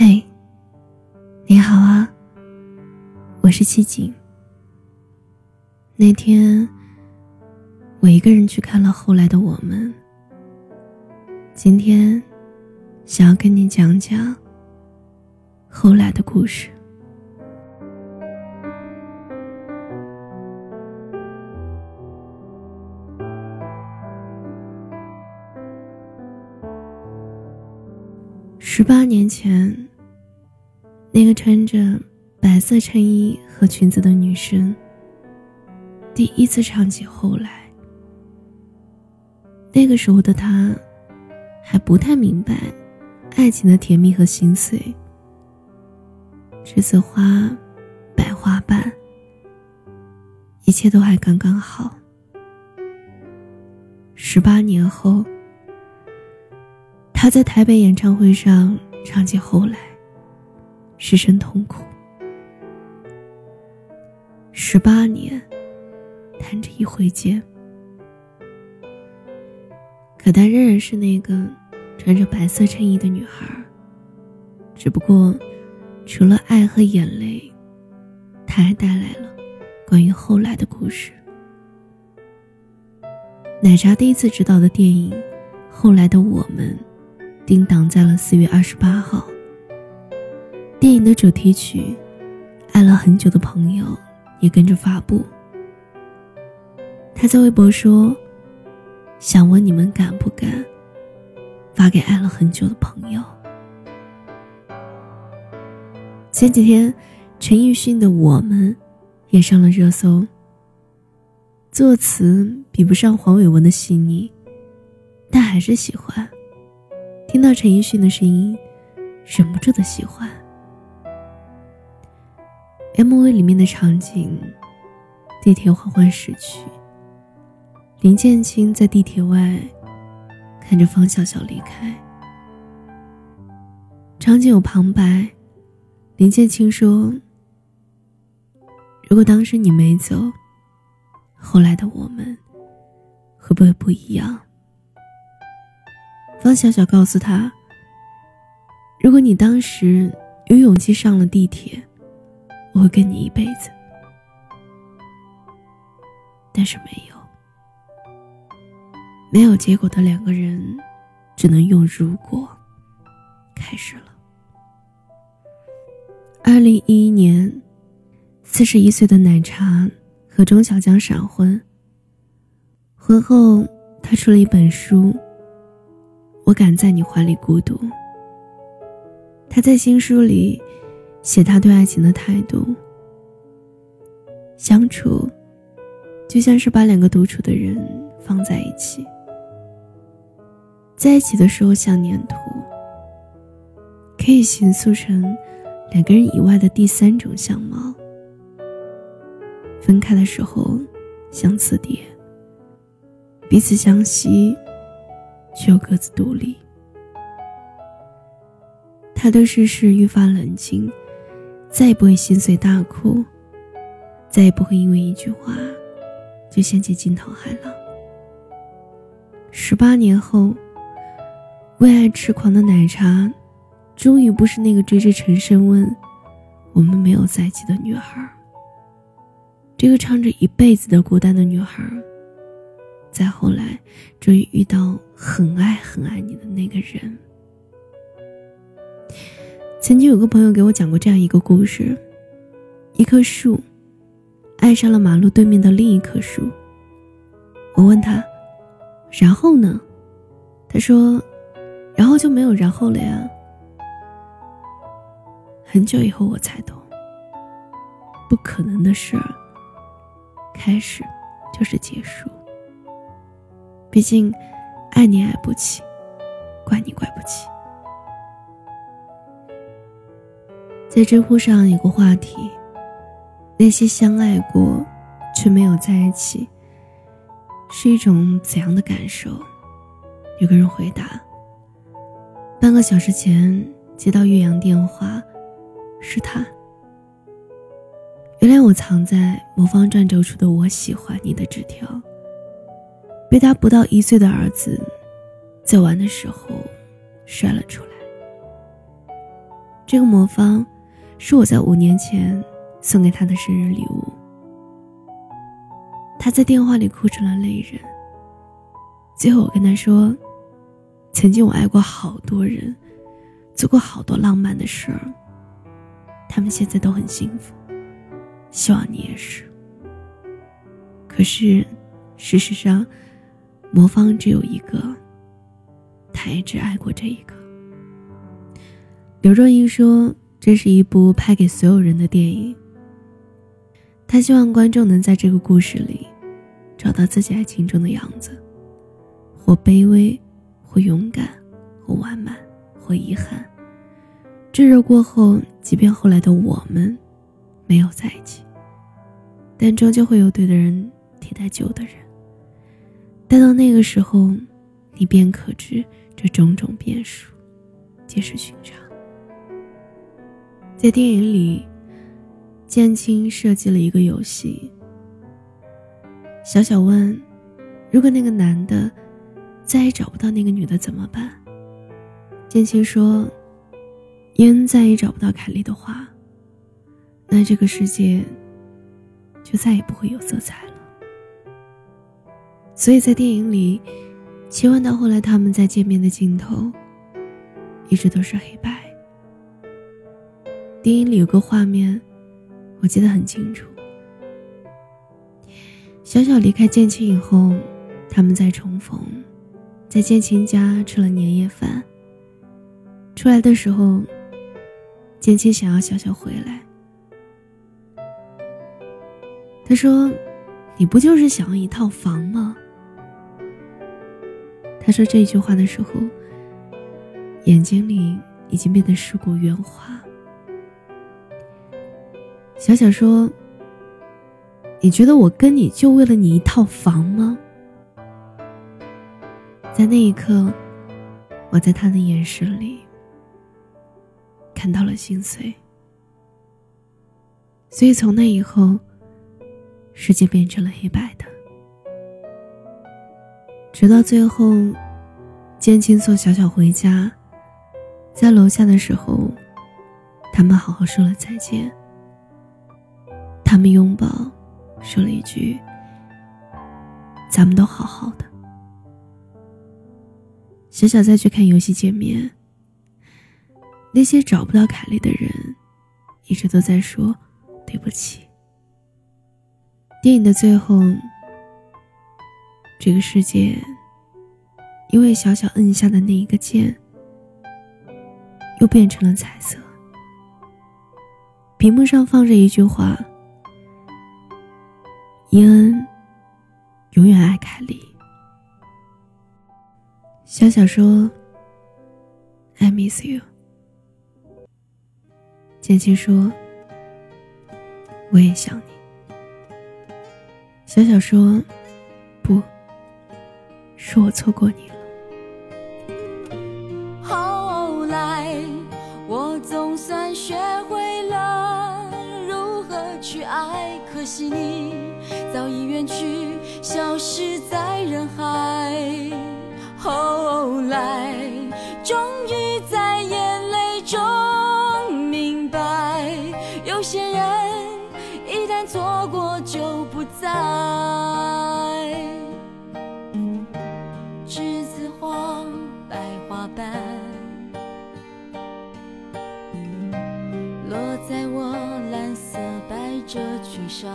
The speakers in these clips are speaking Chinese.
嘿，你好啊，我是七景。那天，我一个人去看了后来的我们。今天，想要跟你讲讲后来的故事。十八年前，那个穿着白色衬衣和裙子的女生，第一次唱起《后来》。那个时候的她，还不太明白爱情的甜蜜和心碎。栀子花，百花瓣，一切都还刚刚好。十八年后。他在台北演唱会上唱起《后来》，失声痛哭。十八年，弹指一挥间，可她仍然是那个穿着白色衬衣的女孩。只不过，除了爱和眼泪，她还带来了关于后来的故事。奶茶第一次知道的电影，《后来的我们》。定档在了四月二十八号。电影的主题曲《爱了很久的朋友》也跟着发布。他在微博说：“想问你们敢不敢发给爱了很久的朋友？”前几天，陈奕迅的《我们》也上了热搜。作词比不上黄伟文的细腻，但还是喜欢。听到陈奕迅的声音，忍不住的喜欢。MV 里面的场景，地铁缓缓驶去。林建清在地铁外，看着方小小离开。场景有旁白，林建清说：“如果当时你没走，后来的我们，会不会不一样？”方小小告诉他：“如果你当时有勇气上了地铁，我会跟你一辈子。但是没有，没有结果的两个人，只能用如果开始了。”二零一一年，四十一岁的奶茶和钟小江闪婚。婚后，他出了一本书。我敢在你怀里孤独。他在新书里写他对爱情的态度：相处就像是把两个独处的人放在一起，在一起的时候像粘土，可以形塑成两个人以外的第三种相貌；分开的时候像磁碟，彼此相吸。却又各自独立。他对世事愈发冷静，再也不会心碎大哭，再也不会因为一句话就掀起惊涛骇浪。十八年后，为爱痴狂的奶茶，终于不是那个追着陈升问“我们没有在一起”的女孩。这个唱着一辈子的孤单的女孩。再后来，终于遇到很爱很爱你的那个人。曾经有个朋友给我讲过这样一个故事：一棵树爱上了马路对面的另一棵树。我问他，然后呢？他说，然后就没有然后了呀。很久以后我才懂，不可能的事儿，开始就是结束。毕竟，爱你爱不起，怪你怪不起。在知乎上有个话题：那些相爱过却没有在一起，是一种怎样的感受？有个人回答：半个小时前接到岳阳电话，是他。原来我藏在魔方转轴处的“我喜欢你”的纸条。被他不到一岁的儿子，在玩的时候摔了出来。这个魔方是我在五年前送给他的生日礼物。他在电话里哭成了泪人。最后我跟他说：“曾经我爱过好多人，做过好多浪漫的事儿，他们现在都很幸福，希望你也是。”可是，事实上，魔方只有一个，他也只爱过这一个。刘若英说：“这是一部拍给所有人的电影。他希望观众能在这个故事里，找到自己爱情中的样子，或卑微，或勇敢，或完满，或遗憾。炙热过后，即便后来的我们没有在一起，但终究会有对的人。”替代旧的人，待到那个时候，你便可知这种种变数，皆是寻常。在电影里，建青设计了一个游戏。小小问：“如果那个男的再也找不到那个女的怎么办？”建青说：“因再也找不到凯莉的话，那这个世界就再也不会有色彩了。”所以在电影里，切换到后来他们再见面的镜头，一直都是黑白。电影里有个画面，我记得很清楚。小小离开建青以后，他们再重逢，在建青家吃了年夜饭。出来的时候，建青想要小小回来，他说：“你不就是想要一套房吗？”他说这句话的时候，眼睛里已经变得世故圆滑。小小说：“你觉得我跟你就为了你一套房吗？”在那一刻，我在他的眼神里看到了心碎。所以从那以后，世界变成了黑白的。直到最后，建青送小小回家，在楼下的时候，他们好好说了再见。他们拥抱，说了一句：“咱们都好好的。”小小再去看游戏界面，那些找不到凯莉的人，一直都在说对不起。电影的最后。这个世界，因为小小摁下的那一个键，又变成了彩色。屏幕上放着一句话：“伊恩永远爱凯莉。”小小说：“I miss you。”简青说：“我也想你。”小小说：“不。”是我错过你了。远去，消失在人海。后来，终于在眼泪中明白，有些人一旦错过就不再。栀子花白花瓣，落在我蓝色百褶裙上，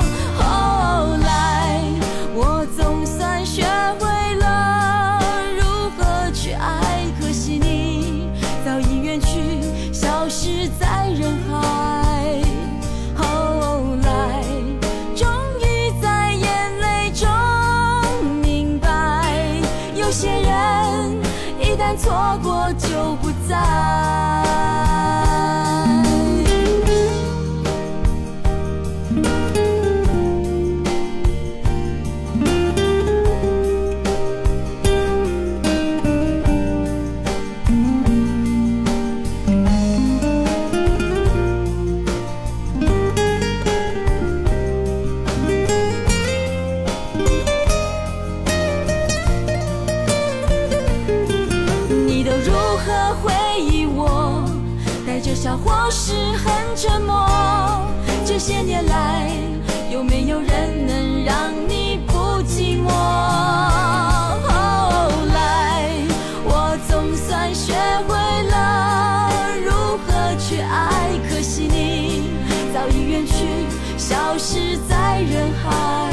high.